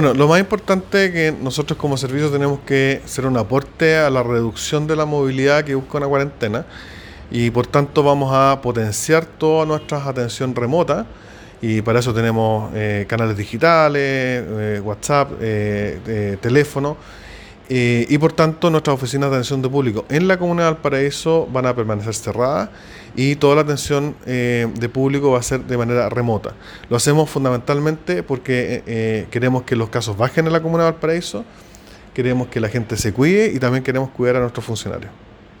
Bueno, lo más importante es que nosotros como servicio tenemos que ser un aporte a la reducción de la movilidad que busca una cuarentena y por tanto vamos a potenciar toda nuestra atención remota y para eso tenemos eh, canales digitales, eh, WhatsApp, eh, teléfono y por tanto nuestras oficinas de atención de público en la Comuna de Valparaíso van a permanecer cerradas y toda la atención de público va a ser de manera remota. Lo hacemos fundamentalmente porque queremos que los casos bajen en la Comuna de Valparaíso, queremos que la gente se cuide y también queremos cuidar a nuestros funcionarios.